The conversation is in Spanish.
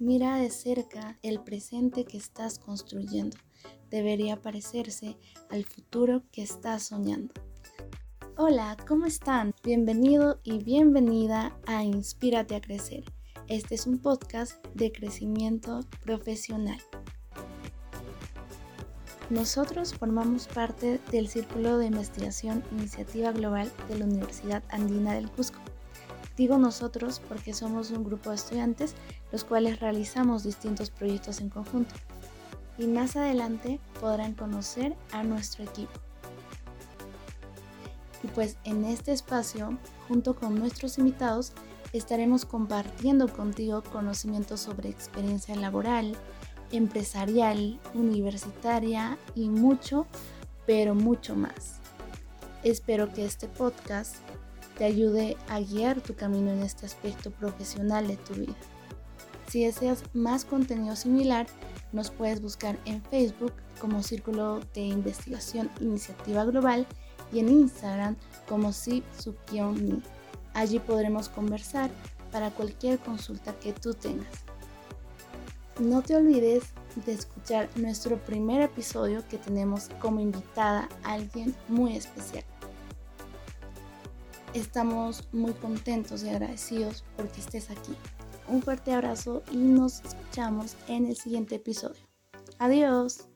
Mira de cerca el presente que estás construyendo. Debería parecerse al futuro que estás soñando. Hola, ¿cómo están? Bienvenido y bienvenida a Inspírate a Crecer. Este es un podcast de crecimiento profesional. Nosotros formamos parte del Círculo de Investigación Iniciativa Global de la Universidad Andina del Cusco. Digo nosotros porque somos un grupo de estudiantes los cuales realizamos distintos proyectos en conjunto. Y más adelante podrán conocer a nuestro equipo. Y pues en este espacio, junto con nuestros invitados, estaremos compartiendo contigo conocimientos sobre experiencia laboral, empresarial, universitaria y mucho, pero mucho más. Espero que este podcast te ayude a guiar tu camino en este aspecto profesional de tu vida. Si deseas más contenido similar, nos puedes buscar en Facebook como Círculo de Investigación Iniciativa Global y en Instagram como Si Allí podremos conversar para cualquier consulta que tú tengas. No te olvides de escuchar nuestro primer episodio que tenemos como invitada a alguien muy especial. Estamos muy contentos y agradecidos porque estés aquí. Un fuerte abrazo y nos escuchamos en el siguiente episodio. Adiós.